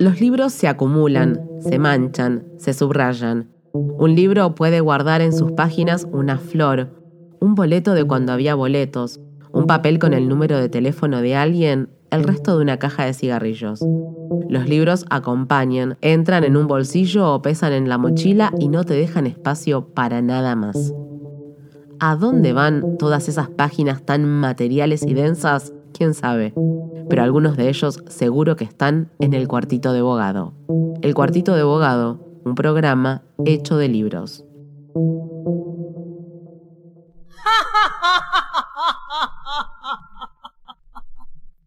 Los libros se acumulan, se manchan, se subrayan. Un libro puede guardar en sus páginas una flor, un boleto de cuando había boletos, un papel con el número de teléfono de alguien, el resto de una caja de cigarrillos. Los libros acompañan, entran en un bolsillo o pesan en la mochila y no te dejan espacio para nada más. ¿A dónde van todas esas páginas tan materiales y densas? ¿Quién sabe? Pero algunos de ellos seguro que están en el cuartito de bogado. El cuartito de bogado, un programa hecho de libros.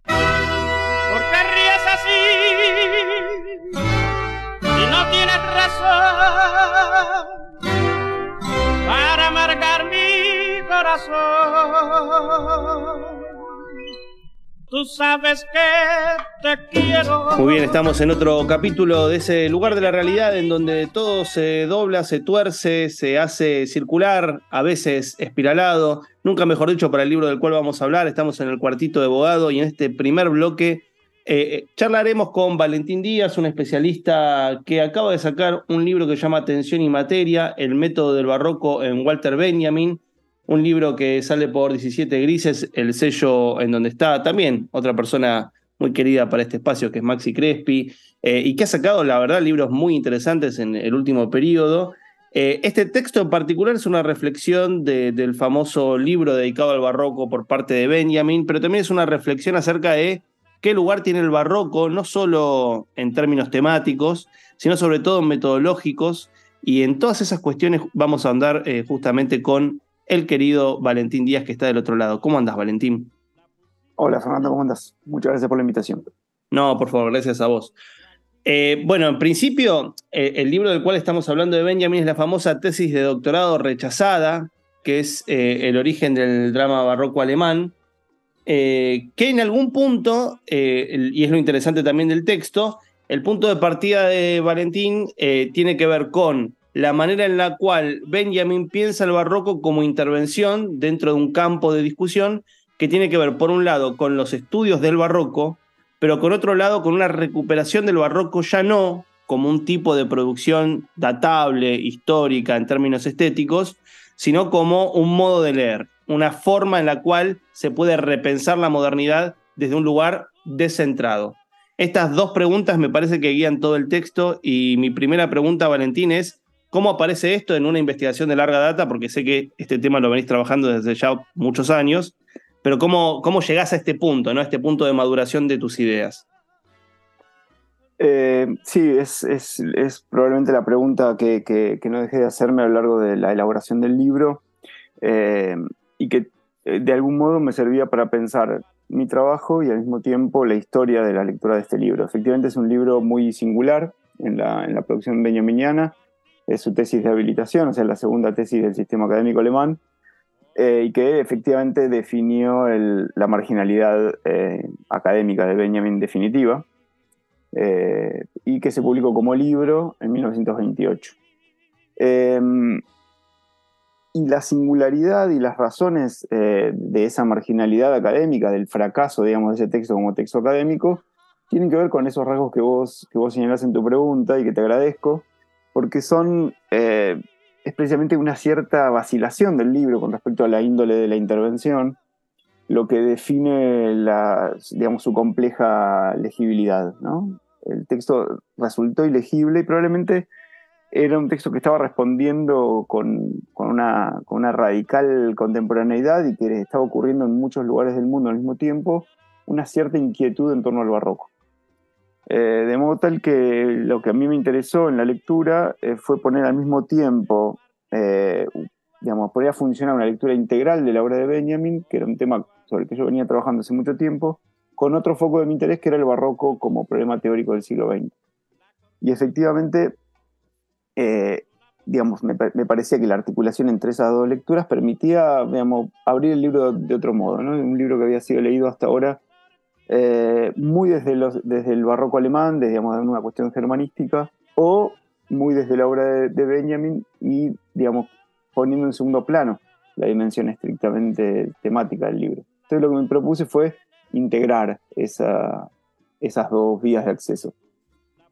¿Por qué ríes así? Si no tienes razón para marcar mi corazón. Tú sabes que te quiero. Muy bien, estamos en otro capítulo de ese lugar de la realidad en donde todo se dobla, se tuerce, se hace circular, a veces espiralado. Nunca mejor dicho para el libro del cual vamos a hablar. Estamos en el cuartito de abogado y en este primer bloque eh, charlaremos con Valentín Díaz, un especialista que acaba de sacar un libro que llama Atención y Materia, el método del barroco en Walter Benjamin un libro que sale por 17 grises, el sello en donde está también otra persona muy querida para este espacio, que es Maxi Crespi, eh, y que ha sacado, la verdad, libros muy interesantes en el último periodo. Eh, este texto en particular es una reflexión del famoso libro dedicado al barroco por parte de Benjamin, pero también es una reflexión acerca de qué lugar tiene el barroco, no solo en términos temáticos, sino sobre todo metodológicos, y en todas esas cuestiones vamos a andar eh, justamente con el querido Valentín Díaz que está del otro lado. ¿Cómo andas, Valentín? Hola, Fernando, ¿cómo andas? Muchas gracias por la invitación. No, por favor, gracias a vos. Eh, bueno, en principio, eh, el libro del cual estamos hablando de Benjamin es la famosa tesis de doctorado rechazada, que es eh, el origen del drama barroco alemán, que en algún punto, y es lo interesante también del texto, el punto de partida de Valentín tiene que ver con la manera en la cual Benjamin piensa el barroco como intervención dentro de un campo de discusión que tiene que ver, por un lado, con los estudios del barroco, pero por otro lado, con una recuperación del barroco ya no como un tipo de producción datable, histórica en términos estéticos, sino como un modo de leer, una forma en la cual se puede repensar la modernidad desde un lugar descentrado. Estas dos preguntas me parece que guían todo el texto y mi primera pregunta, Valentín, es ¿Cómo aparece esto en una investigación de larga data? Porque sé que este tema lo venís trabajando desde ya muchos años, pero ¿cómo, cómo llegás a este punto, ¿no? a este punto de maduración de tus ideas? Eh, sí, es, probablemente la pregunta que, no dejé de hacerme a lo largo de la elaboración del libro eh, y que eh, de algún modo me servía para pensar mi trabajo y al mismo tiempo la historia de la lectura de este libro. Efectivamente es un libro muy singular en la, en la producción benjaminiana es su tesis de habilitación, o sea, la segunda tesis del sistema académico alemán, eh, y que efectivamente definió la marginalidad eh, académica de Benjamin definitiva, eh, y que se publicó como libro en 1928. Em, y la singularidad y las razones de esa marginalidad académica, del fracaso, digamos, de ese texto como texto académico, tienen que ver con esos rasgos que vos, que vos señalás en tu pregunta y que te agradezco, porque son, eh, es precisamente una cierta vacilación del libro con respecto a la índole de la intervención, lo que define digamos, su compleja legibilidad. ¿no? El texto resultó ilegible y probablemente era un texto que estaba respondiendo con, con, una, con, una, radical contemporaneidad y que estaba ocurriendo en muchos lugares del mundo al mismo tiempo, una cierta inquietud en torno al barroco. Eh, de modo tal que lo que a mí me interesó en la lectura eh, fue poner al mismo tiempo, eh, digamos, poner a funcionar una lectura integral de la obra de Benjamin, que era un tema sobre el que yo venía trabajando hace mucho tiempo, con otro foco de mi interés que era el barroco como problema teórico del siglo XX. Y efectivamente, digamos, me, parecía que la articulación entre esas dos lecturas permitía, digamos, abrir el libro de, de otro modo, ¿no? Un libro que había sido leído hasta ahora eh, muy desde, el barroco alemán, desde digamos, una cuestión germanística, o muy desde la obra de, Benjamin y, digamos, poniendo en segundo plano la dimensión estrictamente temática del libro. Entonces lo que me propuse fue integrar esa, esas dos vías de acceso.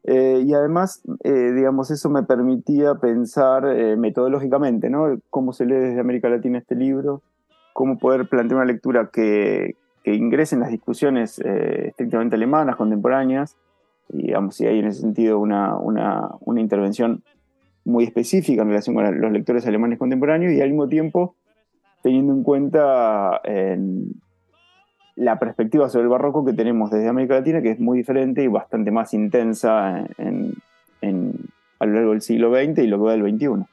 Eh, y además, eh, digamos, eso me permitía pensar eh, metodológicamente, ¿no? Cómo se lee desde América Latina este libro, cómo poder plantear una lectura que, que ingrese en las discusiones estrictamente alemanas, contemporáneas, y digamos, si hay en ese sentido una, una, una intervención muy específica en relación con los lectores alemanes contemporáneos, y al mismo tiempo teniendo en cuenta la perspectiva sobre el barroco que tenemos desde América Latina, que es muy diferente y bastante más intensa en, a lo largo del siglo XX y lo que va del XXI.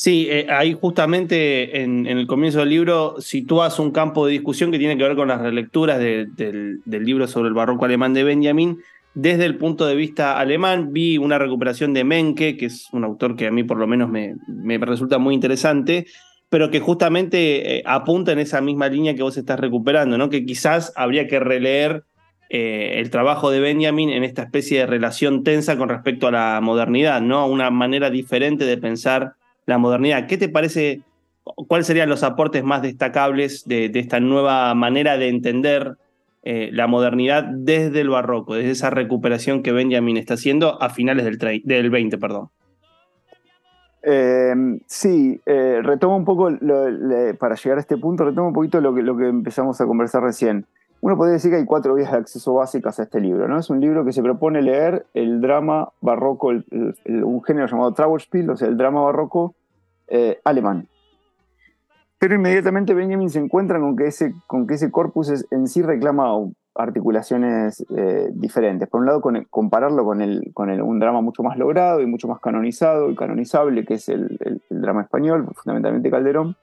Sí, eh, ahí justamente en, el comienzo del libro sitúas un campo de discusión que tiene que ver con las relecturas del, libro sobre el barroco alemán de Benjamin. Desde el punto de vista alemán, vi una recuperación de Menke, que es un autor que a mí por lo menos me, resulta muy interesante, pero que justamente eh, apunta en esa misma línea que vos estás recuperando, ¿no? Que quizás habría que releer eh, el trabajo de Benjamin en esta especie de relación tensa con respecto a la modernidad, ¿no? Una manera diferente de pensar la modernidad. ¿Qué te parece? ¿Cuáles serían los aportes más destacables de, esta nueva manera de entender eh, la modernidad desde el barroco, desde esa recuperación que Benjamin está haciendo a finales del, del 20, perdón? Em, sí, eh, retomo un poco, para llegar a este punto, retomo un poquito lo que, lo que empezamos a conversar recién. Uno podría decir que hay cuatro vías de acceso básicas a este libro. ¿no? Es un libro que se propone leer el drama barroco, un género llamado Trauerspiel, o sea, el drama barroco eh, alemán. Pero inmediatamente Benjamin se encuentra con que ese, corpus en sí reclama articulaciones eh, diferentes. Por un lado, compararlo con, un drama mucho más logrado y mucho más canonizado y canonizable, que es el, drama español, fundamentalmente Calderón,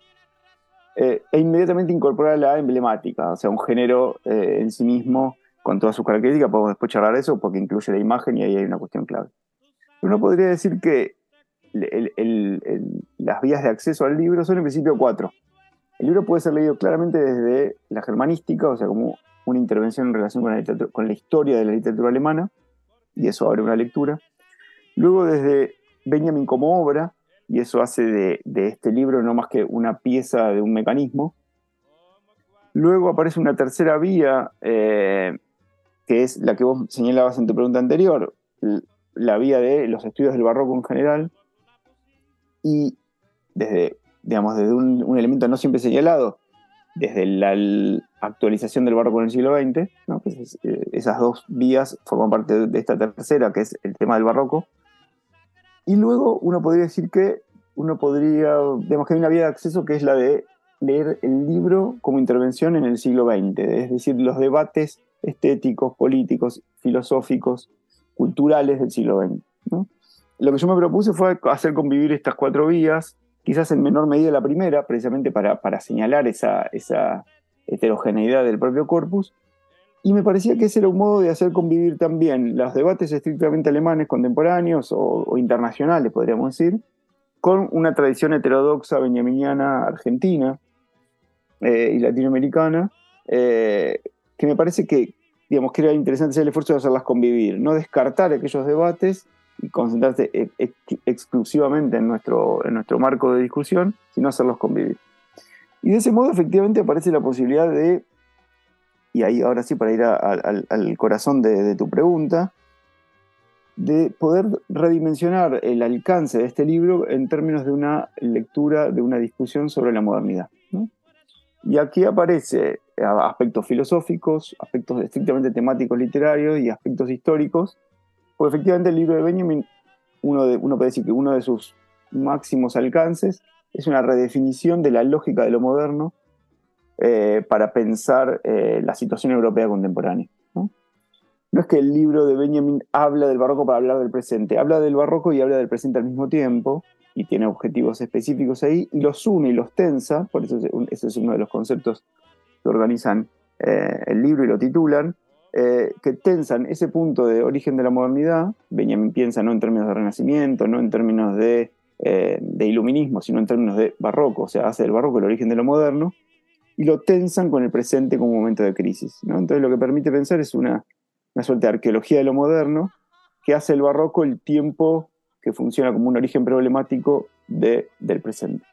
eh, e inmediatamente incorporar la emblemática, o sea, un género eh, en sí mismo con todas sus características. Podemos después charlar eso porque incluye la imagen y ahí hay una cuestión clave. Uno podría decir que las vías de acceso al libro son en principio cuatro. El libro puede ser leído claramente desde la germanística, o sea, como una intervención en relación con la, con la historia de la literatura alemana, y eso abre una lectura. Luego desde Benjamin como obra, y eso hace de, este libro no más que una pieza de un mecanismo. Luego aparece una tercera vía, eh, que es la que vos señalabas en tu pregunta anterior, la vía de los estudios del barroco en general, y desde, digamos, desde un elemento no siempre señalado, desde la actualización del barroco en el siglo XX, pues eh, esas dos vías forman parte de esta tercera, que es el tema del barroco. Y luego uno podría decir que uno podría, digamos que hay una vía de acceso que es la de leer el libro como intervención en el siglo XX, es decir, los debates estéticos, políticos, filosóficos, culturales del siglo XX. Lo que yo me propuse fue hacer convivir estas cuatro vías, quizás en menor medida la primera, precisamente para, para señalar esa, esa heterogeneidad del propio corpus, y me parecía que ese era un modo de hacer convivir también los debates estrictamente alemanes contemporáneos o, internacionales, podríamos decir, con una tradición heterodoxa benjaminiana argentina eh, y latinoamericana, eh, que me parece que, digamos, que era interesante hacer el esfuerzo de hacerlas convivir, no descartar aquellos debates y concentrarse exclusivamente en nuestro, en nuestro marco de discusión, sino hacerlos convivir. Y de ese modo efectivamente aparece la posibilidad de, y ahí ahora sí para ir al corazón de, tu pregunta, de poder redimensionar el alcance de este libro en términos de una lectura, de una discusión sobre la modernidad. Y aquí aparece aspectos filosóficos, aspectos estrictamente temáticos literarios y aspectos históricos pues efectivamente el libro de Benjamin, uno, de, uno puede decir que uno de sus máximos alcances es una redefinición de la lógica de lo moderno eh, para pensar eh, la situación europea contemporánea. ¿no? es que el libro de Benjamin habla del barroco para hablar del presente, habla del barroco y habla del presente al mismo tiempo, y tiene objetivos específicos ahí, y los une y los tensa, por eso ese es uno de los conceptos que organizan eh, el libro y lo titulan, que tensan ese punto de origen de la modernidad. Benjamin piensa no en términos de renacimiento, no en términos de, eh, iluminismo, sino en términos de barroco, o sea, hace del barroco el origen de lo moderno, y lo tensan con el presente como un momento de crisis. Entonces lo que permite pensar es una, una suerte de arqueología de lo moderno que hace el barroco el tiempo que funciona como un origen problemático de, del presente.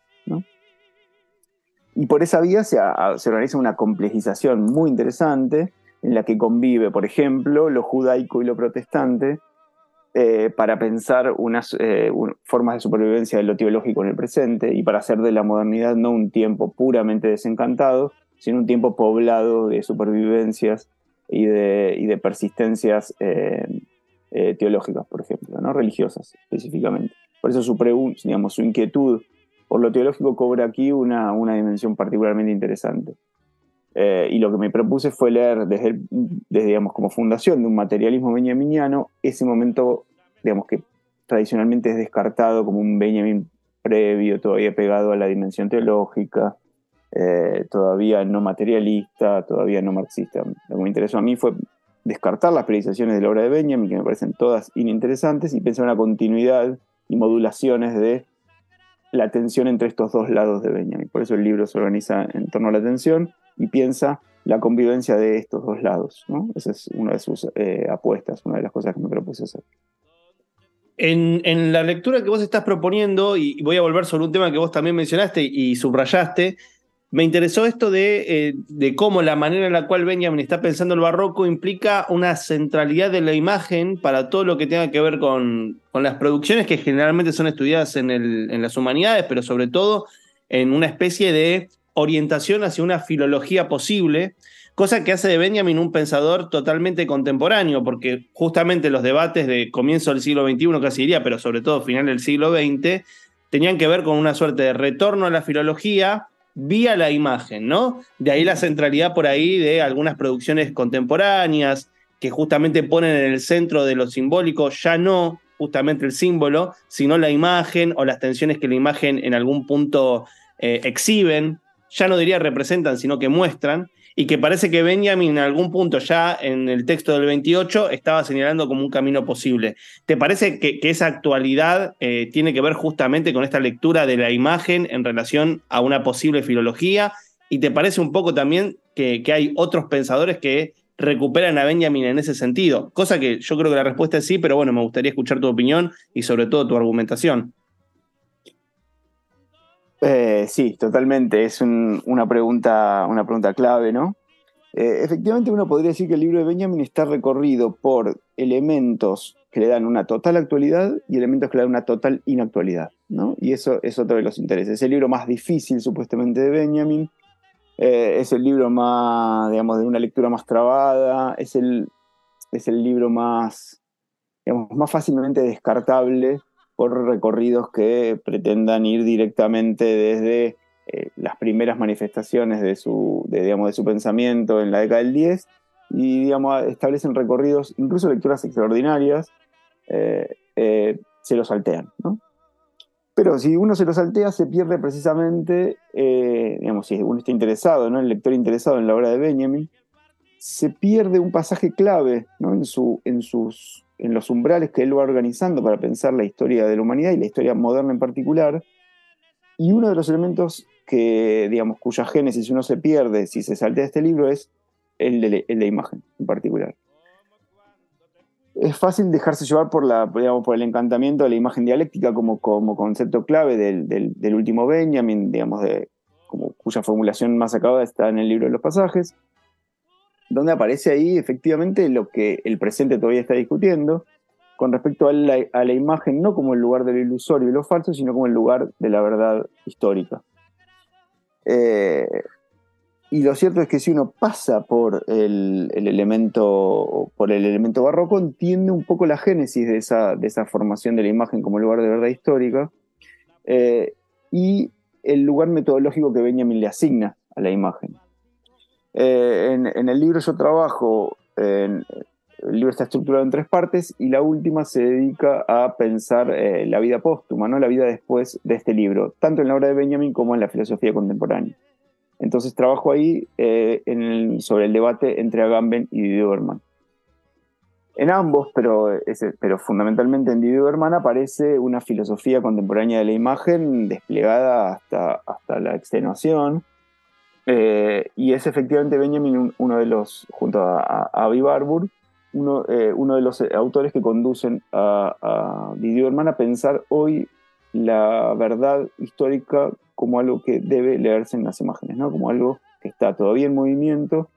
Y por esa vía se, se organiza una complejización muy interesante en la que convive, por ejemplo, lo judaico y lo protestante, eh, para pensar unas eh, formas de supervivencia de lo teológico en el presente y para hacer de la modernidad no un tiempo puramente desencantado, sino un tiempo poblado de supervivencias y de, y de persistencias eh, teológicas, por ejemplo, ¿no? religiosas específicamente. Por eso su, digamos, su inquietud por lo teológico cobra aquí una, una dimensión particularmente interesante. Eh, y lo que me propuse fue leer desde, desde, digamos, como fundación de un materialismo benjaminiano, ese momento, digamos, que tradicionalmente es descartado como un Benjamin previo, todavía pegado a la dimensión teológica, eh, todavía no materialista, todavía no marxista. Lo que me interesó a mí fue descartar las periodizaciones de la obra de Benjamin, que me parecen todas ininteresantes, y pensar en una continuidad y modulaciones de la tensión entre estos dos lados de Benjamin. Por eso el libro se organiza en torno a la tensión y piensa la convivencia de estos dos lados. ¿no? Esa es una de sus eh, apuestas, una de las cosas que me propuse hacer. En, la lectura que vos estás proponiendo, y voy a volver sobre un tema que vos también mencionaste y subrayaste, me interesó esto de, eh, de, cómo la manera en la cual Benjamin está pensando el barroco implica una centralidad de la imagen para todo lo que tenga que ver con, con las producciones que generalmente son estudiadas en, en las humanidades, pero sobre todo en una especie de orientación hacia una filología posible, cosa que hace de Benjamin un pensador totalmente contemporáneo, porque justamente los debates de comienzo del siglo XXI, casi diría, pero sobre todo final del siglo XX, tenían que ver con una suerte de retorno a la filología vía la imagen, ¿no? De ahí la centralidad por ahí de algunas producciones contemporáneas que justamente ponen en el centro de lo simbólico ya no justamente el símbolo, sino la imagen o las tensiones que la imagen en algún punto eh, exhiben. Ya no diría representan, sino que muestran, y que parece que Benjamin en algún punto ya en el texto del 28 estaba señalando como un camino posible. ¿Te parece que, esa actualidad eh, tiene que ver justamente con esta lectura de la imagen en relación a una posible filología? ¿Y te parece un poco también que, que hay otros pensadores que recuperan a Benjamin en ese sentido? Cosa que yo creo que la respuesta es sí, pero bueno, me gustaría escuchar tu opinión y sobre todo tu argumentación. Eh, sí, totalmente. Es una, pregunta, una pregunta clave, ¿no? Eh, efectivamente, uno podría decir que el libro de Benjamin está recorrido por elementos que le dan una total actualidad y elementos que le dan una total inactualidad, ¿no? Y eso es otro de los intereses. Es el libro más difícil, supuestamente, de Benjamin. Eh, es el libro más, digamos, de una lectura más trabada. Es el, es el libro más, digamos, más fácilmente descartable por recorridos que pretendan ir directamente desde eh, las primeras manifestaciones de su, digamos, de su pensamiento en la década del 10 y digamos, establecen recorridos, incluso lecturas extraordinarias, eh, eh, se los saltean. Pero si uno se lo saltea, se pierde precisamente, digamos, si uno está interesado, ¿no? el lector interesado en la obra de Benjamin, se pierde un pasaje clave en, su, en, sus, en los umbrales que él va organizando para pensar la historia de la humanidad y la historia moderna en particular. Y uno de los elementos que, digamos, cuya génesis uno se pierde si se saltea este libro es el de, la imagen en particular. Es fácil dejarse llevar por, la, por el encantamiento de la imagen dialéctica como, como concepto clave del, último Benjamin, digamos, de, cuya formulación más acabada está en el libro de los pasajes donde aparece ahí efectivamente lo que el presente todavía está discutiendo con respecto a la, imagen, no como el lugar de lo ilusorio y lo falso, sino como el lugar de la verdad histórica. Eh, y lo cierto es que si uno pasa por el, elemento, por el elemento barroco, entiende un poco la génesis de esa, formación de la imagen como lugar de verdad histórica eh, y el lugar metodológico que Benjamin le asigna a la imagen. Eh, en, el libro yo trabajo, el libro está estructurado en tres partes y la última se dedica a pensar eh, la vida póstuma, ¿no? la vida después de este libro, tanto en la obra de Benjamin como en la filosofía contemporánea. Entonces trabajo ahí eh, sobre el debate entre Agamben y Didier Berman. En ambos, pero, fundamentalmente en Didier Berman, aparece una filosofía contemporánea de la imagen desplegada hasta la extenuación, eh, y es efectivamente Benjamin uno de los, junto a, a Avi Barbour, uno, eh, uno, de los autores que conducen a, Didier Herman a pensar hoy la verdad histórica como algo que debe leerse en las imágenes, ¿no? como algo que está todavía en movimiento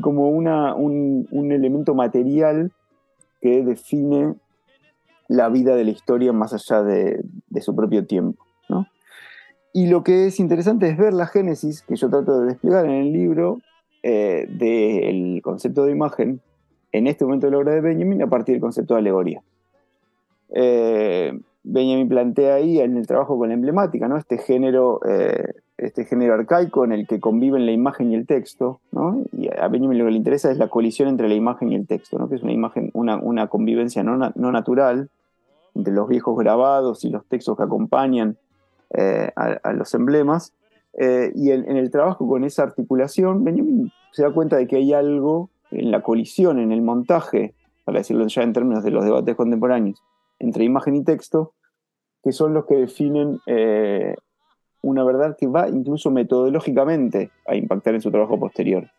como una, un, elemento material que define la vida de la historia más allá de, su propio tiempo. Y lo que es interesante es ver la génesis que yo trato de desplegar en el libro eh, del concepto de imagen en este momento de la obra de Benjamin a partir del concepto de alegoría. Eh, Benjamin plantea ahí en el trabajo con la emblemática, ¿no? Este género, eh, este género arcaico en el que conviven la imagen y el texto, ¿no? Y a Benjamin lo que le interesa es la colisión entre la imagen y el texto, ¿no? Que es una imagen, una, convivencia no, natural entre los viejos grabados y los textos que acompañan eh, a, los emblemas. y en el trabajo con esa articulación, Benjamin se da cuenta de que hay algo en la colisión, en el montaje, para decirlo ya en términos de los debates contemporáneos, entre imagen y texto, que son los que definen eh, una verdad que va incluso metodológicamente a impactar en su trabajo posterior.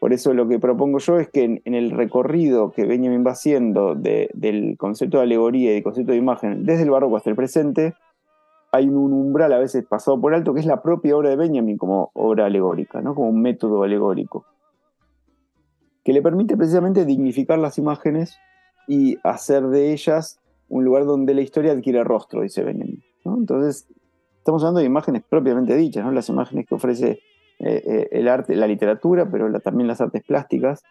Por eso lo que propongo yo es que en, el recorrido que Benjamin va haciendo del concepto de alegoría y del concepto de imagen desde el barroco hasta el presente, hay un umbral a veces pasado por alto que es la propia obra de Benjamin como obra alegórica, ¿no? como un método alegórico, que le permite precisamente dignificar las imágenes y hacer de ellas un lugar donde la historia adquiere rostro, dice Benjamin. Entonces, estamos hablando de imágenes propiamente dichas, ¿no? las imágenes que ofrece eh, eh, el arte, la literatura, pero también las artes plásticas.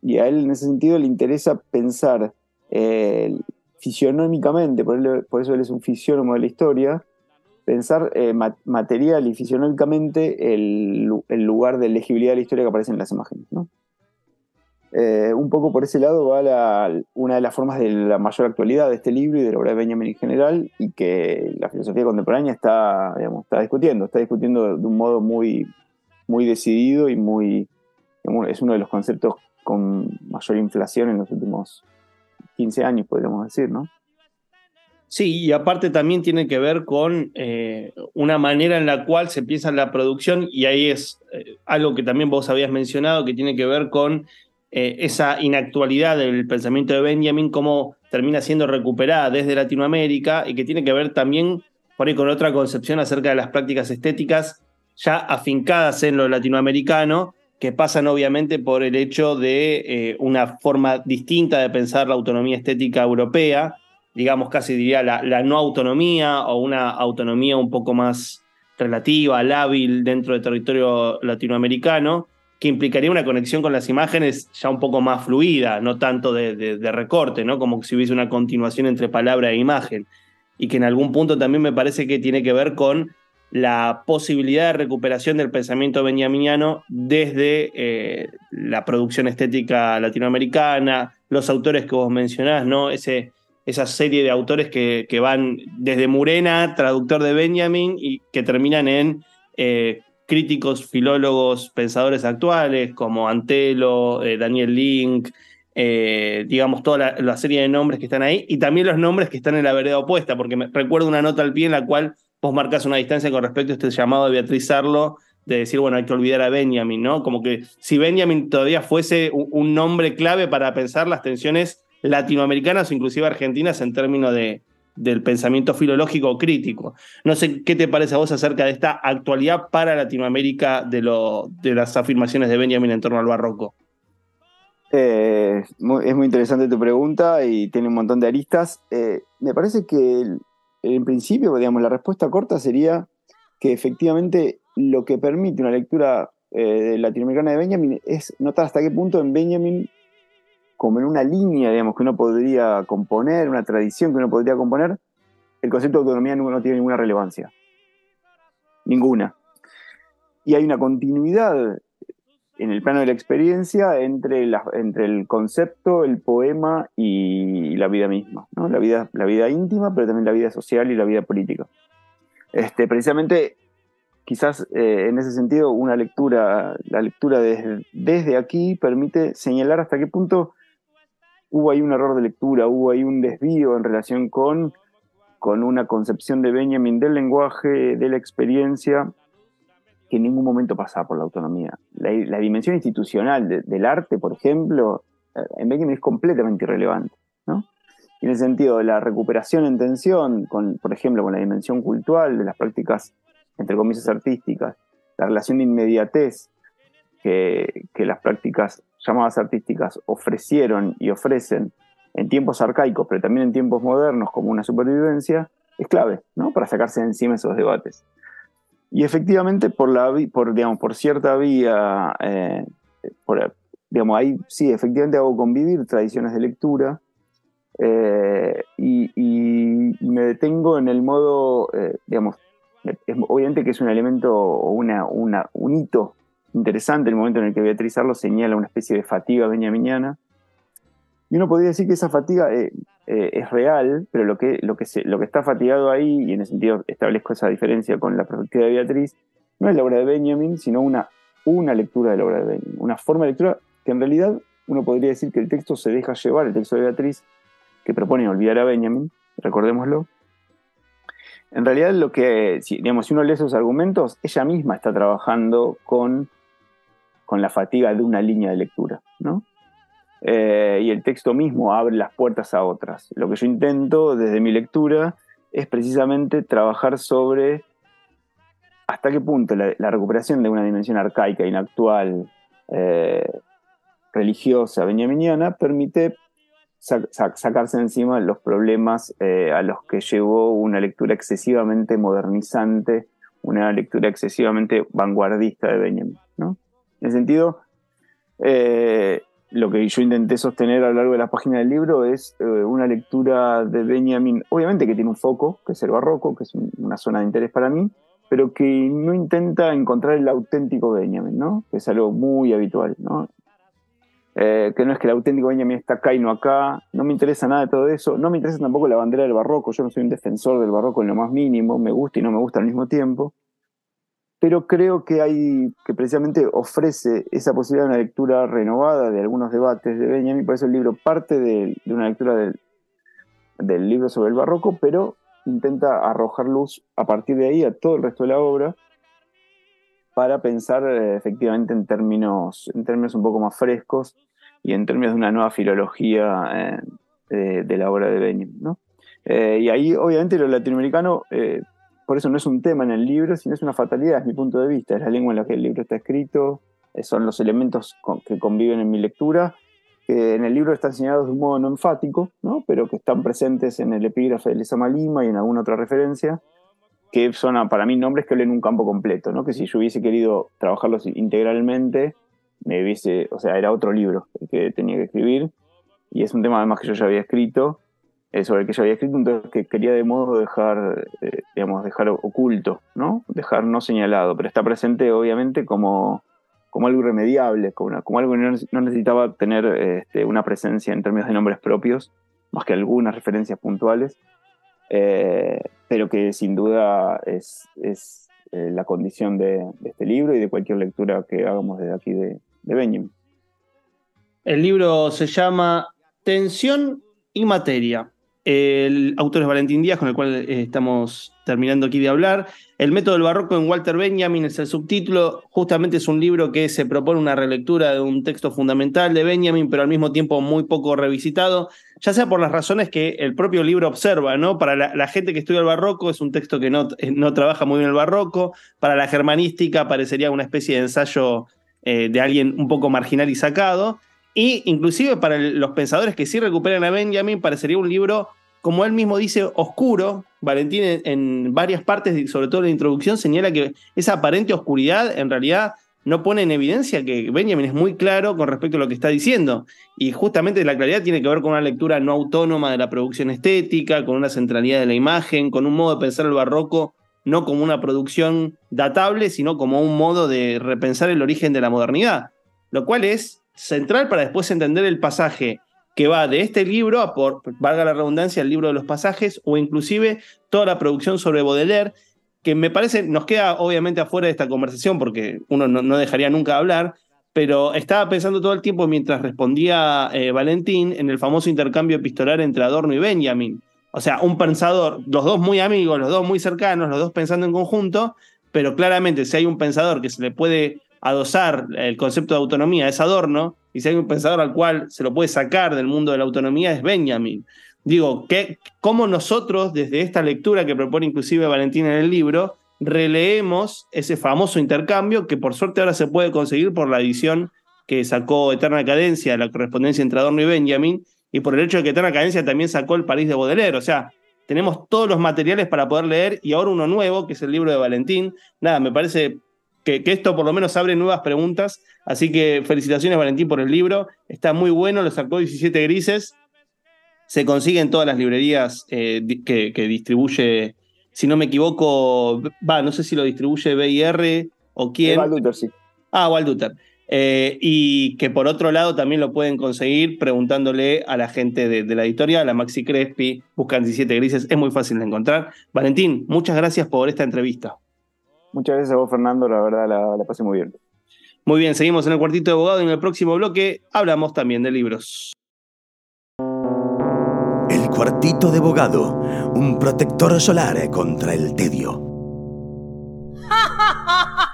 Y a él en ese sentido le interesa pensar eh, fisionómicamente, por, eso él es un fisiónomo de la historia, pensar material y fisionómicamente el, el, lugar de legibilidad de la historia que aparece en las imágenes. ¿no? Eh, un poco por ese lado va una de las formas de la mayor actualidad de este libro y de la obra de Benjamin en general, y que la filosofía contemporánea está, está discutiendo, está discutiendo de un modo muy, muy decidido y muy. es uno de los conceptos con mayor inflación en los últimos 15 años, podríamos decir, ¿no? Sí, y aparte también tiene que ver con eh, una manera en la cual se piensa la producción, y ahí es eh, algo que también vos habías mencionado, que tiene que ver con eh, esa inactualidad del pensamiento de Benjamin, cómo termina siendo recuperada desde Latinoamérica y que tiene que ver también por con otra concepción acerca de las prácticas estéticas ya afincadas en lo latinoamericano, que pasan obviamente por el hecho de una forma distinta de pensar la autonomía estética europea, digamos casi diría la, no autonomía o una autonomía un poco más relativa, lábil dentro del territorio latinoamericano, que implicaría una conexión con las imágenes ya un poco más fluida, no tanto de, recorte, ¿no? Como si hubiese una continuación entre palabra e imagen. Y que en algún punto también me parece que tiene que ver con la posibilidad de recuperación del pensamiento benjaminiano desde eh, la producción estética latinoamericana, los autores que vos mencionás, ¿no? Ese, esa serie de autores que, que van desde Murena, traductor de Benjamin, y que terminan en eh, críticos, filólogos, pensadores actuales como Antelo, eh, Daniel Link, eh, digamos, toda la, serie de nombres que están ahí, y también los nombres que están en la vereda opuesta, porque me recuerdo una nota al pie en la cual vos marcas una distancia con respecto a este llamado de Beatriz Arlo, de decir, bueno, hay que olvidar a Benjamin, ¿no? Como que si Benjamin todavía fuese un nombre clave para pensar las tensiones latinoamericanas o inclusive argentinas en términos de, del pensamiento filológico crítico. No sé qué te parece a vos acerca de esta actualidad para Latinoamérica de, lo, de las afirmaciones de Benjamin en torno al barroco. Eh, es muy interesante tu pregunta y tiene un montón de aristas. Eh, me parece que en principio, digamos, la respuesta corta sería que efectivamente lo que permite una lectura eh, latinoamericana de Benjamin es notar hasta qué punto en Benjamin como en una línea, digamos, que uno podría componer, una tradición que uno podría componer, el concepto de autonomía no, tiene ninguna relevancia. Ninguna. Y hay una continuidad en el plano de la experiencia entre, entre el concepto, el poema y la vida misma. La, vida, la vida íntima, pero también la vida social y la vida política. Este, precisamente, quizás eh, en ese sentido, una lectura, la lectura desde, desde aquí permite señalar hasta qué punto hubo ahí un error de lectura, hubo ahí un desvío en relación con, con una concepción de Benjamin del lenguaje, de la experiencia, que en ningún momento pasaba por la autonomía. La, dimensión institucional del arte, por ejemplo, eh, en Benjamin es completamente irrelevante. ¿no? en el sentido de la recuperación en tensión, por ejemplo, con la dimensión cultural de las prácticas, entre comillas, artísticas, la relación de inmediatez que, las prácticas llamadas artísticas ofrecieron y ofrecen en tiempos arcaicos, pero también en tiempos modernos como una supervivencia, es clave ¿no? para sacarse de encima esos debates. Y efectivamente, por, la, por, digamos, por cierta vía, eh, por, digamos, ahí sí, efectivamente hago convivir tradiciones de lectura eh, y, me detengo en el modo, eh, digamos, obviamente que es un elemento o una, una, un hito interesante el momento en el que Beatriz Arlo señala una especie de fatiga benjaminiana. Y uno podría decir que esa fatiga eh, es real, pero lo que, lo, que lo que está fatigado ahí, y en ese sentido establezco esa diferencia con la perspectiva de Beatriz, no es la obra de Benjamin, sino una, una lectura de la obra de Benjamin, una forma de lectura que en realidad uno podría decir que el texto se deja llevar, el texto de Beatriz, que propone olvidar a Benjamin, recordémoslo. En realidad, lo que, digamos, si uno lee esos argumentos, ella misma está trabajando con, con la fatiga de una línea de lectura, ¿no? Eh, y el texto mismo abre las puertas a otras. Lo que yo intento desde mi lectura es precisamente trabajar sobre hasta qué punto la, recuperación de una dimensión arcaica, inactual, eh, religiosa, benjaminiana, permite sacarse encima los problemas eh, a los que llevó una lectura excesivamente modernizante, una lectura excesivamente vanguardista de Benjamin. En ese sentido, eh, lo que yo intenté sostener a lo largo de la página del libro es eh, una lectura de Benjamin, obviamente que tiene un foco, que es el barroco, que es una zona de interés para mí, pero que no intenta encontrar el auténtico Benjamin, ¿no? que es algo muy habitual. ¿no? Eh, que no es que el auténtico Benjamin está acá y no acá, no me interesa nada de todo eso, no me interesa tampoco la bandera del barroco, yo no soy un defensor del barroco en lo más mínimo, me gusta y no me gusta al mismo tiempo, pero creo que hay, que precisamente ofrece esa posibilidad de una lectura renovada de algunos debates de Benjamin, por eso el libro parte de, una lectura del, libro sobre el barroco, pero intenta arrojar luz a partir de ahí a todo el resto de la obra, para pensar eh, efectivamente en términos, en términos un poco más frescos y en términos de una nueva filología eh, de, la obra de Benjamin. Eh, y ahí, obviamente, lo latinoamericano, por eso no es un tema en el libro, sino es una fatalidad, es mi punto de vista, es la lengua en la que el libro está escrito, son los elementos que conviven en mi lectura, que en el libro están señalados de un modo no enfático, ¿no? pero que están presentes en el epígrafe de Lisa Malima y en alguna otra referencia, que son para mí nombres que hablen un campo completo, ¿no? que si yo hubiese querido trabajarlos integralmente, me hubiese, o sea, era otro libro que tenía que escribir, y es un tema además que yo ya había escrito, eh, sobre el que yo había escrito, entonces que quería de modo dejar, eh, digamos, dejar oculto, ¿no? Dejar no señalado, pero está presente obviamente como, como algo irremediable, como, algo que no, necesitaba tener este, una presencia en términos de nombres propios, más que algunas referencias puntuales, eh, pero que sin duda es, es la condición de, de, este libro y de cualquier lectura que hagamos desde aquí de, de Benjamin. El libro se llama Tensión y Materia. El autor es Valentín Díaz, con el cual eh, estamos terminando aquí de hablar. El método del barroco en Walter Benjamin es el subtítulo. Justamente es un libro que se propone una relectura de un texto fundamental de Benjamin, pero al mismo tiempo muy poco revisitado, ya sea por las razones que el propio libro observa, ¿no? Para la, gente que estudia el barroco es un texto que no, eh, no trabaja muy bien el barroco. Para la germanística parecería una especie de ensayo eh, de alguien un poco marginal y sacado. Y inclusive para los pensadores que sí recuperan a Benjamin, parecería un libro, como él mismo dice, oscuro. Valentín en, varias partes, sobre todo en la introducción, señala que esa aparente oscuridad en realidad no pone en evidencia que Benjamin es muy claro con respecto a lo que está diciendo. Y justamente la claridad tiene que ver con una lectura no autónoma de la producción estética, con una centralidad de la imagen, con un modo de pensar el barroco no como una producción datable, sino como un modo de repensar el origen de la modernidad, lo cual es central para después entender el pasaje que va de este libro a por, valga la redundancia, el libro de los pasajes, o inclusive toda la producción sobre Baudelaire, que me parece, nos queda obviamente afuera de esta conversación porque uno no, dejaría nunca hablar, pero estaba pensando todo el tiempo mientras respondía eh, Valentín en el famoso intercambio epistolar entre Adorno y Benjamin, o sea, un pensador, los dos muy amigos, los dos muy cercanos, los dos pensando en conjunto, pero claramente si hay un pensador que se le puede adosar el concepto de autonomía es Adorno, y si hay un pensador al cual se lo puede sacar del mundo de la autonomía es Benjamin. Digo, ¿qué, ¿cómo nosotros, desde esta lectura que propone inclusive Valentín en el libro, releemos ese famoso intercambio que por suerte ahora se puede conseguir por la edición que sacó Eterna Cadencia, la correspondencia entre Adorno y Benjamin, y por el hecho de que Eterna Cadencia también sacó el París de Baudelaire. O sea, tenemos todos los materiales para poder leer y ahora uno nuevo, que es el libro de Valentín. Nada, me parece que, esto por lo menos abre nuevas preguntas. Así que felicitaciones, Valentín, por el libro. Está muy bueno, lo sacó 17 grises. Se consigue en todas las librerías eh, que, distribuye, si no me equivoco, va, no sé si lo distribuye BIR o quién. Walduter, sí. Ah, Walduter. Eh, y que por otro lado también lo pueden conseguir preguntándole a la gente de, la editorial, a Maxi Crespi, buscan 17 grises, es muy fácil de encontrar. Valentín, muchas gracias por esta entrevista. Muchas gracias a vos, Fernando, la verdad la, pasé muy bien. Muy bien, seguimos en el cuartito de abogado y en el próximo bloque hablamos también de libros. El cuartito de abogado, un protector solar contra el tedio.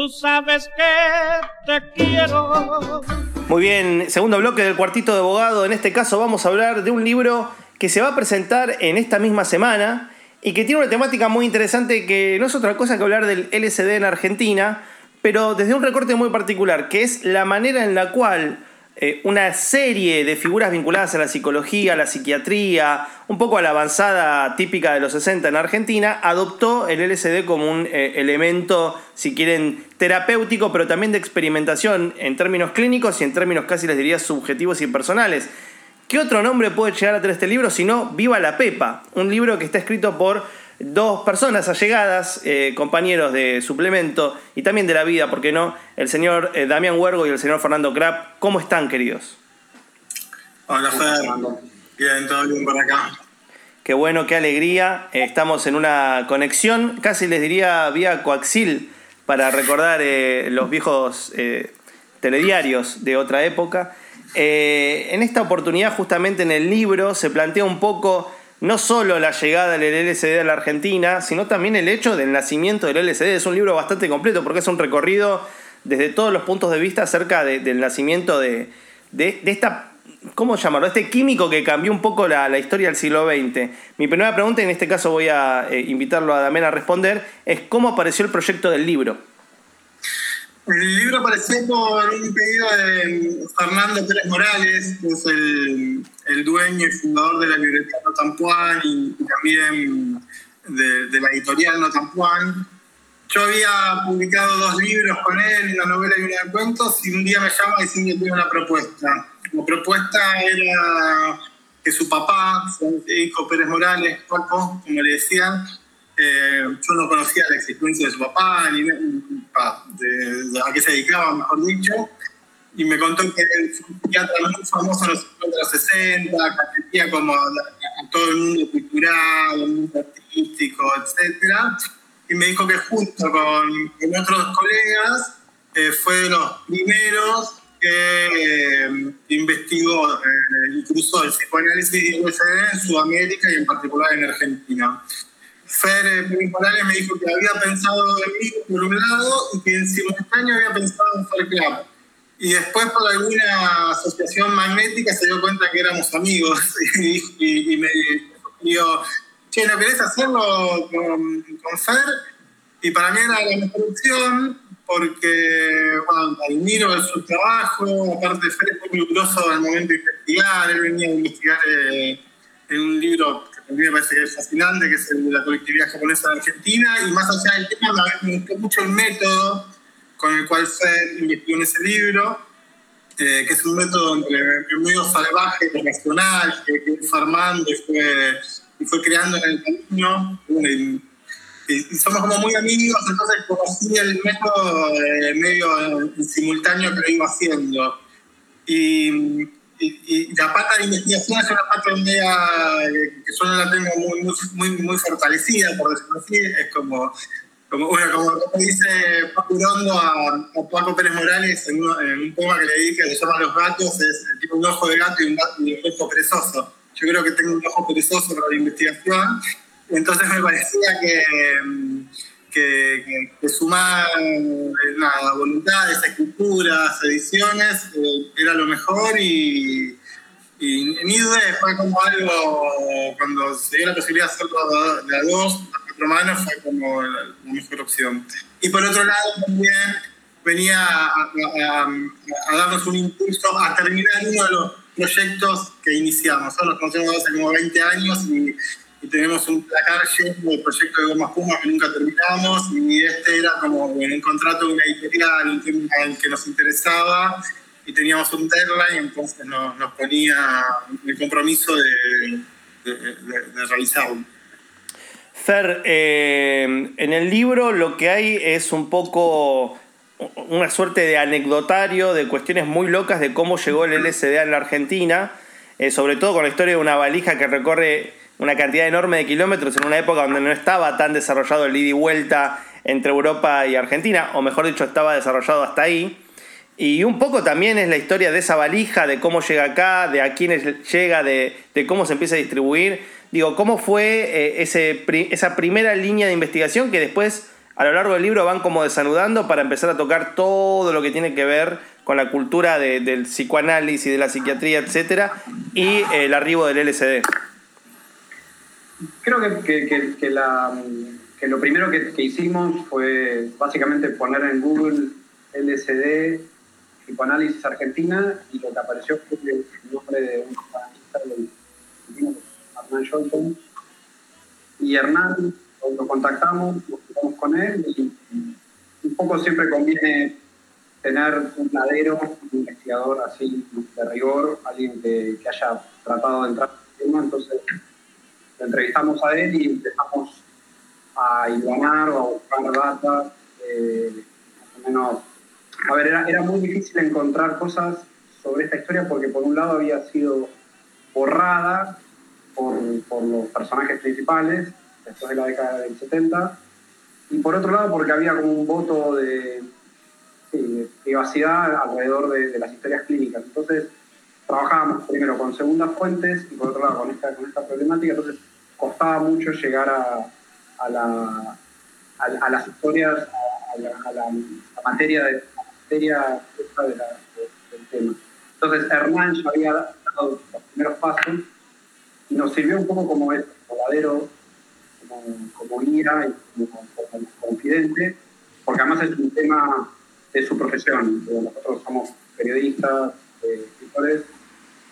Tú sabes que te quiero. Muy bien, segundo bloque del cuartito de abogado. En este caso vamos a hablar de un libro que se va a presentar en esta misma semana y que tiene una temática muy interesante que no es otra cosa que hablar del LSD en Argentina, pero desde un recorte muy particular, que es la manera en la cual eh, una serie de figuras vinculadas a la psicología, a la psiquiatría, un poco a la avanzada típica de los 60 en Argentina, adoptó el LSD como un eh, elemento, si quieren, terapéutico, pero también de experimentación en términos clínicos y en términos casi les diría subjetivos y personales. ¿Qué otro nombre puede llegar a tener este libro si no Viva la Pepa? Un libro que está escrito por dos personas allegadas, eh, compañeros de suplemento y también de la vida, ¿por qué no? El señor eh, Damián Huergo y el señor Fernando Krapp. ¿Cómo están, queridos? Hola, Fernando. Bien, todo bien por acá. Qué bueno, qué alegría. Eh, estamos en una conexión, casi les diría vía coaxil, para recordar los viejos telediarios de otra época. en esta oportunidad, justamente en el libro, se plantea un poco no solo la llegada del LSD a la Argentina, sino también el hecho del nacimiento del LSD. Es un libro bastante completo porque es un recorrido desde todos los puntos de vista acerca del nacimiento de, esta, ¿cómo llamarlo? Este químico que cambió un poco la, historia del siglo XX. Mi primera pregunta, y en este caso voy a eh, invitarlo a Damén a responder, es cómo apareció el proyecto del libro. El libro apareció por un pedido de Fernando Pérez Morales, que es el, dueño y fundador de la librería Notampuan y, y también de, la editorial Notampuan. Yo había publicado dos libros con él, una novela y una de cuentos, y un día me llama diciendo que tiene una propuesta. La propuesta era que su papá, hijo Pérez Morales, Paco, como le decían, eh, yo no conocía la existencia de su papá, ni a qué se dedicaba, mejor dicho, y me contó que era un psiquiatra muy famoso en los 50, los 60, que atendía como a, todo el mundo cultural, el mundo artístico, etc. Y me dijo que junto con, otros colegas eh, fue de los primeros que eh, investigó eh, incluso el psicoanálisis y el en Sudamérica y en particular en Argentina. Fer Morales me dijo que había pensado en mí por un lado y que en simultáneo había pensado en Fer Club. Y después por alguna asociación magnética se dio cuenta que éramos amigos y, me dijo, che, ¿no querés hacerlo con, con, Fer? Y para mí era la mejor opción porque, bueno, admiro su trabajo, aparte Fer es muy riguroso al momento de investigar, él venía a investigar eh, en un libro a mí me parece que es fascinante, que es la colectividad japonesa de Argentina, y más allá del tema, me gustó mucho el método con el cual se investigó en ese libro, eh, que es un método entre, medio salvaje y racional, que, fue armando y fue, y fue creando en el camino. Y, somos como muy amigos, entonces conocí el método eh, medio en simultáneo que lo iba haciendo. Y y, la pata de investigación es una pata media que yo no la tengo muy, muy, fortalecida, por decirlo así. Es como, como, bueno, como, dice Paco Rondo a, Paco Pérez Morales en, un poema que le dedica que se llama Los gatos, es un ojo de gato y un, gato, y un ojo perezoso. Yo creo que tengo un ojo perezoso para la investigación entonces me parecía que, que, que, sumar nada, voluntades, escrituras, ediciones, era lo mejor y, y ni dudé, fue como algo, cuando se dio la posibilidad de hacerlo de a dos, a cuatro manos, fue como la, mejor opción. Y por otro lado también venía a, darnos un impulso a terminar uno de los proyectos que iniciamos. Nosotros nos conocemos hace como 20 años y, tenemos un placar lleno de proyectos de Gomas Pumas que nunca terminamos y este era como un contrato de una editorial, un tema que nos interesaba y teníamos un deadline, entonces nos, ponía el compromiso de, realizarlo. Fer, eh, en el libro lo que hay es un poco una suerte de anecdotario de cuestiones muy locas de cómo llegó el LSD en la Argentina, eh, sobre todo con la historia de una valija que recorre una cantidad enorme de kilómetros en una época donde no estaba tan desarrollado el ida y vuelta entre Europa y Argentina, o mejor dicho, estaba desarrollado hasta ahí. Y un poco también es la historia de esa valija, de cómo llega acá, de a quiénes llega, de, cómo se empieza a distribuir. Digo, ¿cómo fue eh, ese, esa primera línea de investigación que después a lo largo del libro van como desanudando para empezar a tocar todo lo que tiene que ver con la cultura del psicoanálisis, de la psiquiatría, etcétera, y el arribo del LSD? Creo que, que, lo primero que, hicimos fue básicamente poner en Google LSD psicoanálisis argentina y lo que apareció fue el nombre de un psicoanalista Hernán Johnson. Y Hernán lo contactamos, lo contactamos con él y un poco siempre conviene tener un ladero, un investigador así de rigor, alguien que, haya tratado de entrar en el tema, entonces lo entrevistamos a él y empezamos a iluminar o a buscar data, eh, más o menos a ver, era, muy difícil encontrar cosas sobre esta historia porque por un lado había sido borrada por, los personajes principales después de la década del 70 y por otro lado porque había como un voto de, privacidad alrededor de, las historias clínicas. Entonces trabajábamos primero con segundas fuentes y por otro lado con esta, con esta problemática, entonces costaba mucho llegar a, las historias, a la, materia de materia del tema. Entonces Hernán ya había dado los primeros pasos y nos sirvió un poco como el como, como guía y como, confidente, porque además es un tema de su profesión. Nosotros somos periodistas, eh, escritores,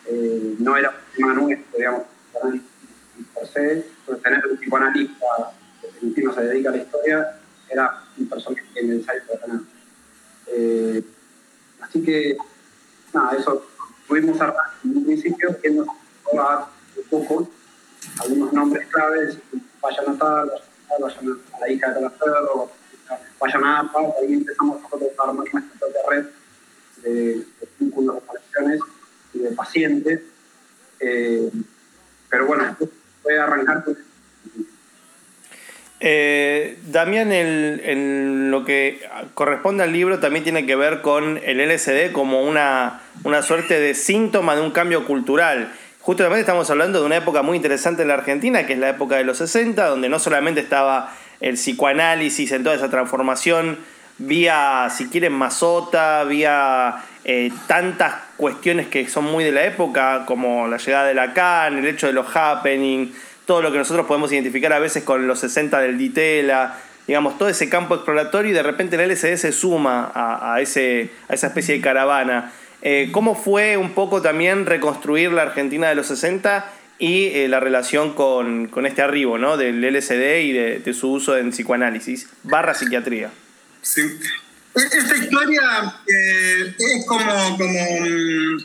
eh, no era un tema nuestro, digamos, tener un psicoanalista que se dedica a la historia era un personaje necesario para tener. Eh, así que, nada, eso tuvimos a, un principio que nos a un poco algunos nombres claves, vayan a tal, vayan a la hija de Talaferro, vayan a APA, ahí empezamos nosotros a armar nuestra propia red de, de vínculos de conexiones y de pacientes. Eh, pero bueno, voy a arrancar con eh, Damián, en lo que corresponde al libro también tiene que ver con el LSD como una, una suerte de síntoma de un cambio cultural. Justamente estamos hablando de una época muy interesante en la Argentina, que es la época de los 60, donde no solamente estaba el psicoanálisis en toda esa transformación, vía, si quieren, masota, vía eh, tantas cuestiones que son muy de la época, como la llegada de Lacan, el hecho de los happening, todo lo que nosotros podemos identificar a veces con los 60 del Ditela, digamos, todo ese campo exploratorio y de repente el LSD se suma a, ese, a esa especie de caravana. Eh, ¿Cómo fue un poco también reconstruir la Argentina de los 60 y eh, la relación con, este arribo ¿no? del LSD y de, su uso en psicoanálisis barra psiquiatría? Sí. E-, esta historia eh, es como, como mm,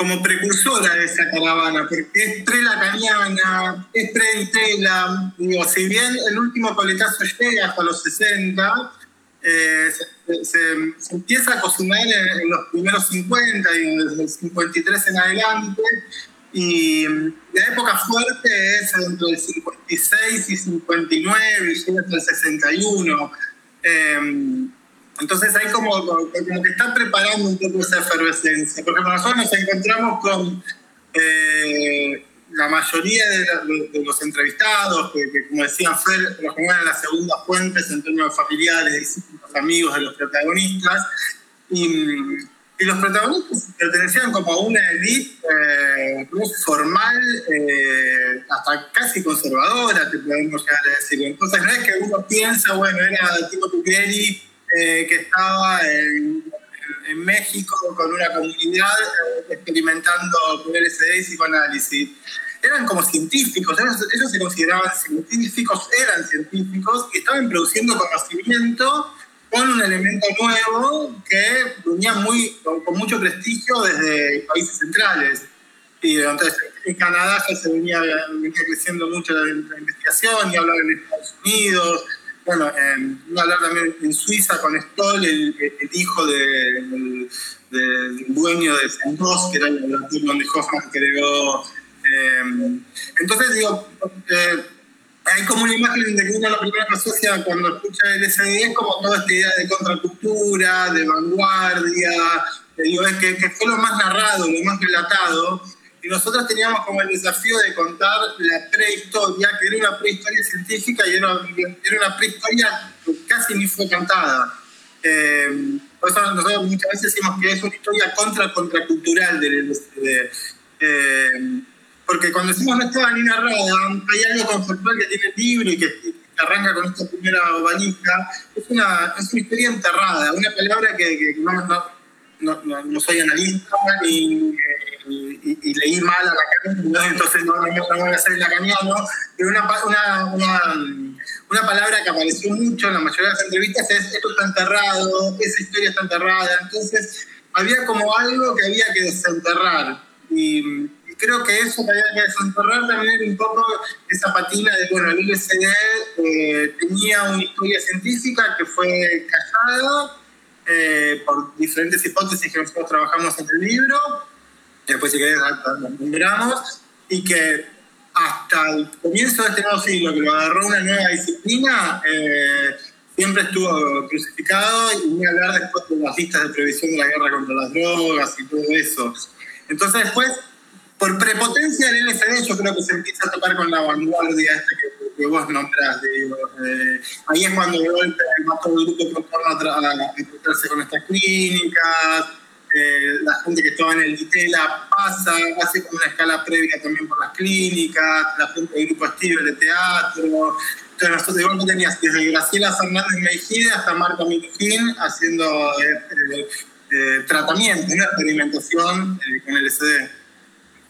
como precursora de esa caravana, porque es pre-lacaniana, es. Digo, si bien el último coletazo llega hasta los 60, eh, se, empieza a cocinar en, los primeros 50 y desde el 53 en adelante. Y la época fuerte es entre el 56 y 59 y llega hasta el 61. Entonces hay como, como, que está preparando un poco esa efervescencia. Por ejemplo, nosotros nos encontramos con eh, la mayoría de, los entrevistados, que, como decían Fer, por lo general eran las segundas fuentes en términos familiares, discípulos, amigos de los protagonistas, y, los protagonistas pertenecían como a una élite eh, muy formal, eh, hasta casi conservadora, te podemos llegar a decir. Entonces no es que uno piensa, bueno, era tipo Tupieri eh, que estaba en, en México con una comunidad eh, experimentando con LSD y psicoanálisis. Eran como científicos, ellos, ellos se consideraban científicos, eran científicos y estaban produciendo conocimiento con un elemento nuevo que venía muy, con, con mucho prestigio desde países centrales. Y entonces en Canadá ya se venía, venía creciendo mucho la, la investigación y hablar en Estados Unidos. Bueno, eh, iba a hablar también en Suiza con Stoll, el, hijo de- del, dueño de Santos, que era el laboratorio donde Hoffman creó. eh, entonces, digo, eh, hay como una imagen de que uno lo primero que asocia cuando escucha el SD es como toda esta idea de contracultura, de vanguardia, digo, es que fue lo más narrado, lo más relatado. Y nosotros teníamos como el desafío de contar la prehistoria, que era una prehistoria científica y era, era una prehistoria que casi ni fue cantada. Eh, por eso nosotros muchas veces decimos que es una historia contra contracultural del LSD. Eh, porque cuando decimos no estaba ni narrada, hay algo conceptual que tiene el libro y que, arranca con esta primera valija. Es una, es una historia enterrada, una palabra que, que no, no, no- no soy analista ni, y, y- leí mal a la entonces no, no, no voy a ser lacaniano, pero una, una, una, una palabra que apareció mucho en la mayoría de las entrevistas es esto está enterrado, esa historia está enterrada, entonces había como algo que había que desenterrar. Y, y creo que eso que había que desenterrar también era un poco esa patina de, bueno, el LSD eh, tenía una historia científica que fue callada eh, por diferentes hipótesis que nosotros trabajamos en el libro, después si querés la- la nombramos, y que hasta el comienzo de este nuevo siglo, que lo agarró una nueva disciplina, eh, siempre estuvo crucificado, y ni hablar después de las listas de previsión de la guerra contra las drogas y todo eso. Entonces después, por prepotencia del LSD, yo creo que se empieza a tocar con la vanguardia esta que, que vos nombrás. eh, ahí es cuando de golpe va todo el grupo a, a encontrarse con estas clínicas, la gente que estaba en el Ditela pasa, hace como una escala previa también por las clínicas, la gente del grupo Steve de teatro. Entonces nosotros golpe tenías desde Graciela Fernández Mejide hasta Marta Minujín haciendo eh, eh, eh, tratamiento, una experimentación eh, con el SD.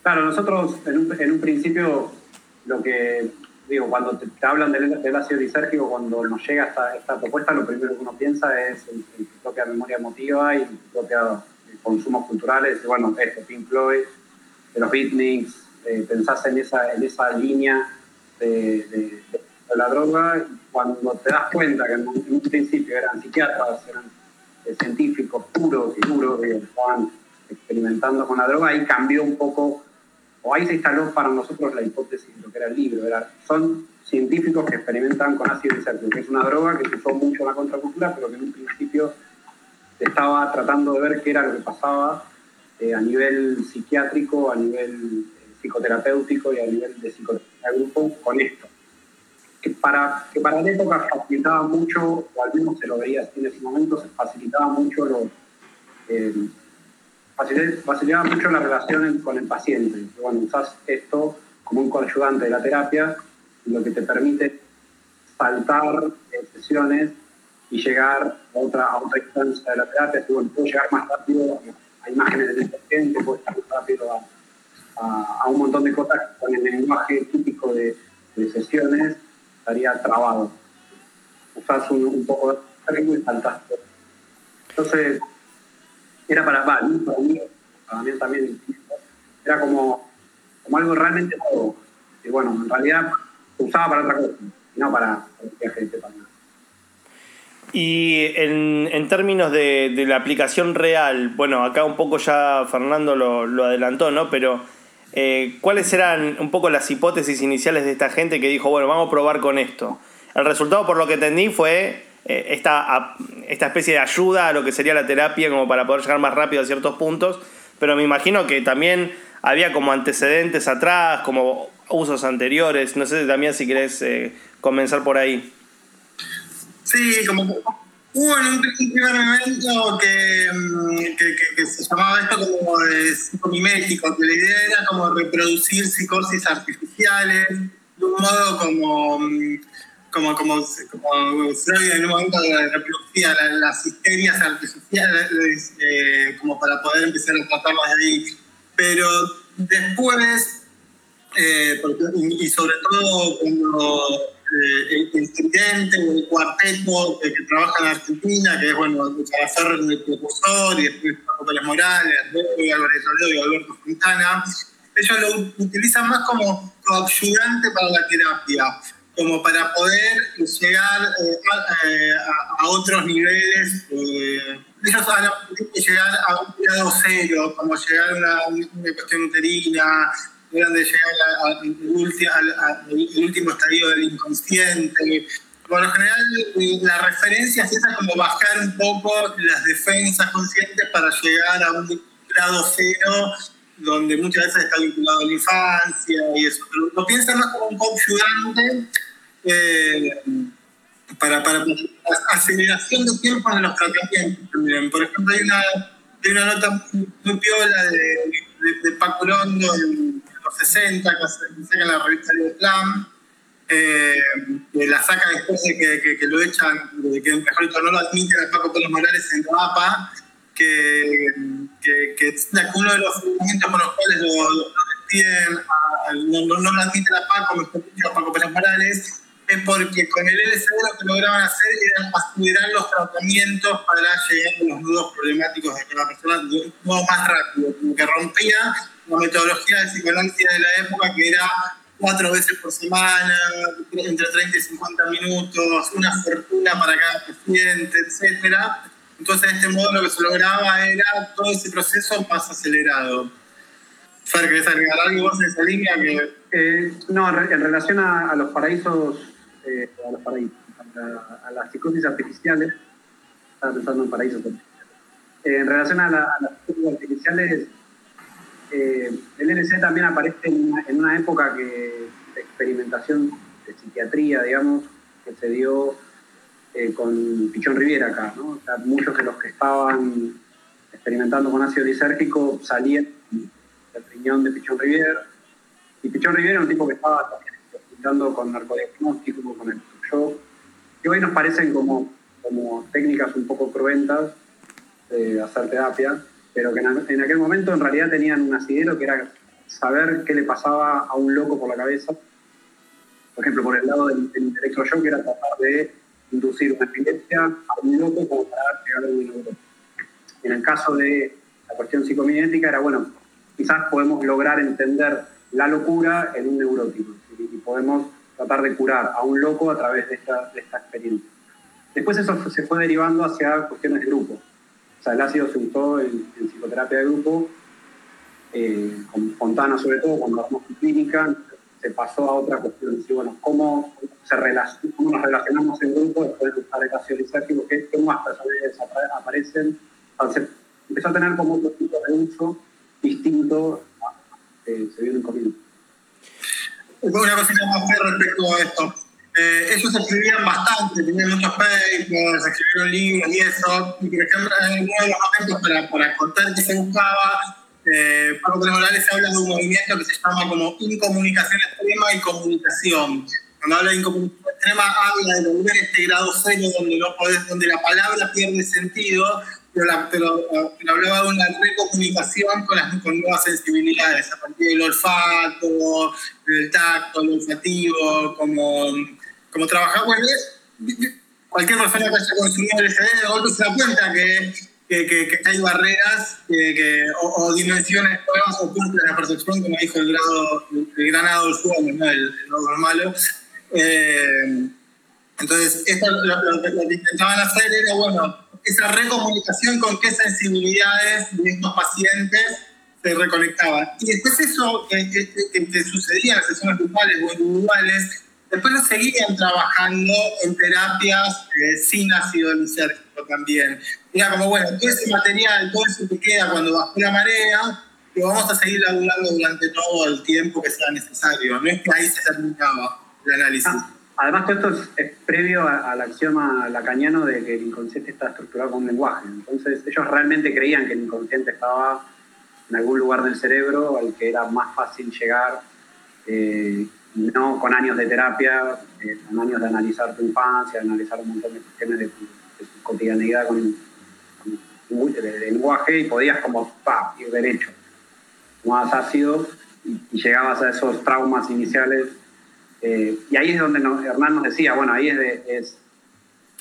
Claro, nosotros en un, principio, lo que digo, cuando te, hablan del, del ácido lisérgico, cuando nos llega esta, esta propuesta, lo primero que uno piensa es en, en tu memoria emotiva y tu propia consumos culturales. Bueno, esto, Pink Floyd, de los beatniks, eh, pensás en esa, en esa línea de, la droga cuando te das cuenta que en un, principio eran psiquiatras, eran eh, científicos puros y duros, que estaban experimentando con la droga, ahí cambió un poco, o ahí se instaló para nosotros la hipótesis de lo que era el libro. Era, son científicos que experimentan con ácido lisérgico, que es una droga que se usó mucho en la contracultura, pero que en un principio estaba tratando de ver qué era lo que pasaba eh, a nivel psiquiátrico, a nivel eh, psicoterapéutico y a nivel de psicoterapia de grupo con esto. Que para, que para la época facilitaba mucho, o al menos se lo veía así en ese momento, se facilitaba mucho lo, eh, facilitaba, mucho la relación con el paciente. Bueno, usás esto como un coayudante de la terapia, lo que te permite saltar eh, sesiones y llegar a otra, a otra instancia de la terapia. Si, bueno, puedo llegar más rápido a, imágenes del paciente, puedo estar más rápido a, a, un montón de cosas con el lenguaje típico de, de sesiones estaría trabado. Usás un, poco de ritmo y saltás. Entonces, era para, no para mí, para mí también, era como, como algo realmente nuevo. Y bueno, en realidad usaba para otra cosa, no para, para el viaje de Tepa. Y en, en términos de, de la aplicación real, bueno, acá un poco ya Fernando lo, lo adelantó, ¿no? Pero, eh, ¿cuáles eran un poco las hipótesis iniciales de esta gente que dijo, bueno, vamos a probar con esto? El resultado, por lo que entendí, fue eh, esta, esta especie de ayuda a lo que sería la terapia, como para poder llegar más rápido a ciertos puntos. Pero me imagino que también había como antecedentes atrás, como usos anteriores. No sé también si querés eh, comenzar por ahí. Sí, como hubo en un primer momento que, mm, que, que, se llamaba esto como de psicomimético, que la idea era como reproducir psicosis artificiales de un modo como mm, como, como, como Freud en un momento reproducía las histerias artificiales eh, como para poder empezar a tratarlas ahí. Pero después, eh, y, sobre todo cuando eh, el estudiante o el cuarteto que trabaja en Argentina, que es bueno, Calaferro el precursor y después Paco Morales, Álvarez Toledo y Alberto Fontana, ellos lo utilizan más como coadyuvante para la terapia como para poder llegar eh, a, otros niveles. Eh, ellos hablan de llegar a un grado cero, como llegar a una, cuestión uterina, de llegar al, último estadio del inconsciente. Por lo general, la referencia es esa como bajar un poco las defensas conscientes para llegar a un grado cero donde muchas veces está vinculado a la infancia y eso. Pero lo piensan más como un coadyuvante eh, para, para, aceleración de tiempo en los tratamientos también. Por ejemplo, hay una, hay una nota muy piola de, de, de Paco en los 60 que saca en la revista de Plan. Eh, que la saca después de que, que, lo echan, de que mejor no lo admiten a Paco Pérez Morales en la APA, que, que, que, uno de los fundamentos por los cuales lo, lo despiden, no, no, lo admiten a Paco, mejor dicho, a Paco Pérez Morales, es porque con el LSD lo que lograban hacer era acelerar los tratamientos para llegar a los nudos problemáticos de la persona modo más rápido, como que rompía la metodología de psicoanálisis de la época que era cuatro veces por semana, entre 30 y 50 minutos, una fortuna para cada paciente, etc. Entonces, de este modo lo que se lograba era todo ese proceso más acelerado. Fer, ¿querés agregar algo vos en esa línea? Que... Eh, no, en relación a, a los paraísos eh, a, los paraísos, a, las psicosis artificiales, estaba pensando en paraísos en relación a, las psicosis artificiales, eh, el LC también aparece en una, época que, de experimentación de psiquiatría, digamos, que se dio con Pichón Riviera acá. muchos de los que estaban experimentando con ácido lisérgico salían del riñón de Pichón Riviera. Y Pichón Riviera era un tipo que estaba también con narcodiagnóstico, con el shock, que hoy nos parecen como, como técnicas un poco cruentas de hacer terapia, pero que en, aquel momento en realidad tenían un asidero que era saber qué le pasaba a un loco por la cabeza. Por ejemplo, por el lado del, del electroshock era tratar de inducir una epilepsia a un loco como para a un neurona. En el caso de la cuestión psicomimética era, bueno, quizás podemos lograr entender la locura en un neurótico y, podemos tratar de curar a un loco a través de esta, de esta experiencia. Después eso se fue derivando hacia cuestiones de grupo. O sea, el ácido se usó en, psicoterapia de grupo, eh, con Fontana sobre todo, cuando hablamos de clínica, se pasó a otra cuestión. Decir, bueno, ¿cómo, se cómo nos relacionamos en grupo después de usar el ácido lisérgico? ¿Qué, qué más aparecen? Entonces, empezó a tener como otro tipo de uso distinto a que se vio en COVID una cosita más respecto a esto. Eh, ellos escribían bastante, tenían muchos papers, escribieron libros y eso. Y por ejemplo, en uno de los momentos para, para contar qué se buscaba, eh, Pablo Pérez habla de un movimiento que se llama como incomunicación extrema y comunicación. Cuando habla de incomunicación extrema, habla de lograr este grado cero donde, no podés, donde la palabra pierde sentido pero, hablaba de una recomunicación con, las, con nuevas sensibilidades, a partir del olfato, del tacto, el olfativo, como, como trabajar. Bueno, cualquier persona que haya consumido LSD de golpe se da cuenta que, que, que, hay barreras que, o, dimensiones nuevas ocultas en la percepción, como dijo el, grado, el granado del suelo, ¿no? el, el malo. Eh, entonces, esto, lo, que intentaban hacer era, bueno, esa recomunicación con qué sensibilidades de estos pacientes se reconectaban. Y después eso que, que, sucedía en las sesiones grupales o individuales, después lo seguían trabajando en terapias eh, sin ácido lisérgico también. Era como, bueno, todo ese material, todo eso que queda cuando bajó la marea, que vamos a seguir laburando durante todo el tiempo que sea necesario. No es que ahí se terminaba el análisis. Ah, además, todo esto es, previo al axioma lacaniano de que el inconsciente está estructurado con un lenguaje. Entonces, ellos realmente creían que el inconsciente estaba en algún lugar del cerebro al que era más fácil llegar, eh, no con años de terapia, eh, con años de analizar tu infancia, de analizar un montón de cuestiones de tu, tu cotidianidad con, con, de, de lenguaje y podías como ir derecho, más ácido y, y llegabas a esos traumas iniciales. eh, y ahí es donde nos- Hernán nos decía, bueno, ahí es, de,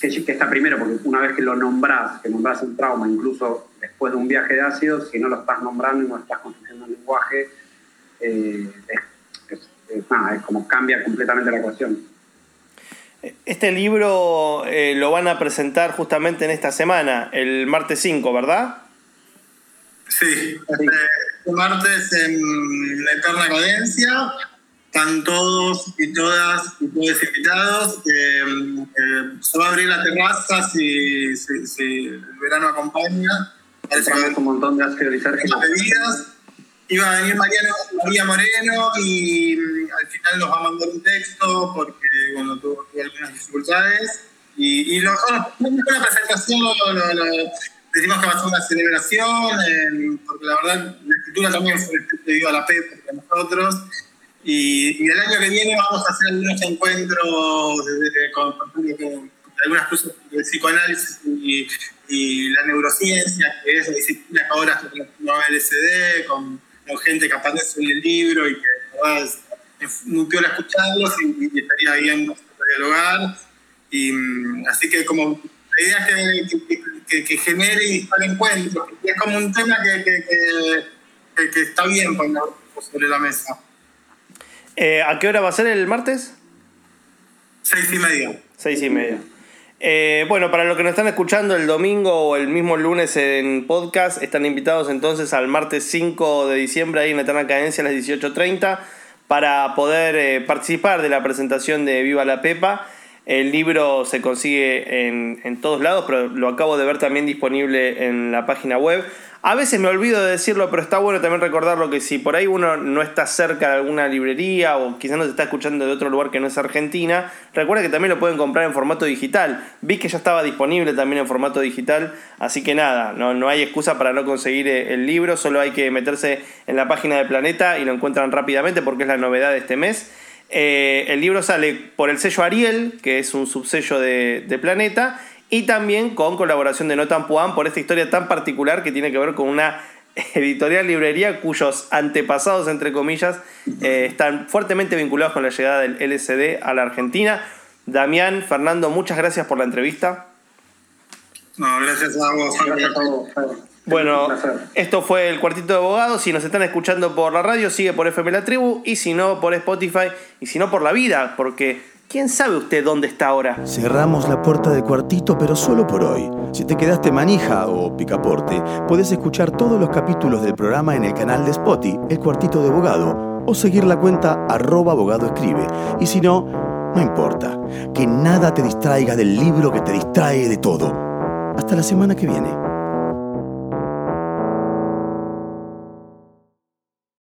que, está primero, porque una vez que lo nombras, que nombras un trauma, incluso después de un viaje de ácido, si no lo estás nombrando y no estás construyendo un lenguaje, eh, nada, es como cambia completamente la cuestión. Este libro eh, lo van a presentar justamente en esta semana, el martes 5, ¿verdad? Sí, este, martes en la Eterna Cadencia están todos y todas y todos invitados. eh, eh, se va a abrir la terraza si, si- si el verano acompaña. Compramos un montón de las bebidas. Iba a venir Mariano, María Moreno y mm, al final nos va a mandar un texto porque bueno, tuvo, algunas dificultades. Y, y lo, bueno, la presentación decimos que va a ser una celebración, eh, porque la verdad la escritura también fue debido a la P para nosotros. Y, el año que viene vamos a hacer algunos encuentros con, algunas cosas del psicoanálisis y, la neurociencia, que es la disciplina que ahora está con LSD, con, con gente que aparece en el libro y que verdad es, muy escucharlos y, y estaría bien dialogar. Y, mm, así que como la idea es que, que, que- que genere y dispare encuentros, y es como un tema que, que, que- que- que está bien ponerlo sobre la mesa. Eh, ¿A qué hora va a ser el martes? Seis y media. Seis y media. Eh, bueno, para los que nos están escuchando el domingo o el mismo lunes en podcast, están invitados entonces al martes 5 de diciembre ahí en Eterna Cadencia a las 18.30 para poder eh, participar de la presentación de Viva la Pepa. El libro se consigue en, en todos lados, pero lo acabo de ver también disponible en la página web. A veces me olvido de decirlo, pero está bueno también recordarlo que si por ahí uno no está cerca de alguna librería o quizás nos está escuchando de otro lugar que no es Argentina, recuerda que también lo pueden comprar en formato digital. Vi que ya estaba disponible también en formato digital, así que nada, no, no hay excusa para no conseguir eh, el libro, solo hay que meterse en la página de Planeta y lo encuentran rápidamente porque es la novedad de este mes. Eh, el libro sale por el sello Ariel, que es un subsello de, Planeta, y también con colaboración de Notan Puan por esta historia tan particular que tiene que ver con una editorial librería cuyos antepasados, entre comillas, eh, están fuertemente vinculados con la llegada del LSD a la Argentina. Damián, Fernando, muchas gracias por la entrevista. No, gracias a vos. Gracias a todos. Bueno, esto fue el Cuartito de Abogados. Si nos están escuchando por la radio, sigue por FM La Tribu. Y si no, por Spotify. Y si no, por la vida. Porque, ¿quién sabe usted dónde está ahora? Cerramos la puerta del cuartito, pero solo por hoy. Si te quedaste manija o picaporte, puedes escuchar todos los capítulos del programa en el canal de Spotify, El Cuartito de Abogado, o seguir la cuenta arroba abogado escribe. Y si no, no importa. Que nada te distraiga del libro que te distrae de todo. Hasta la semana que viene.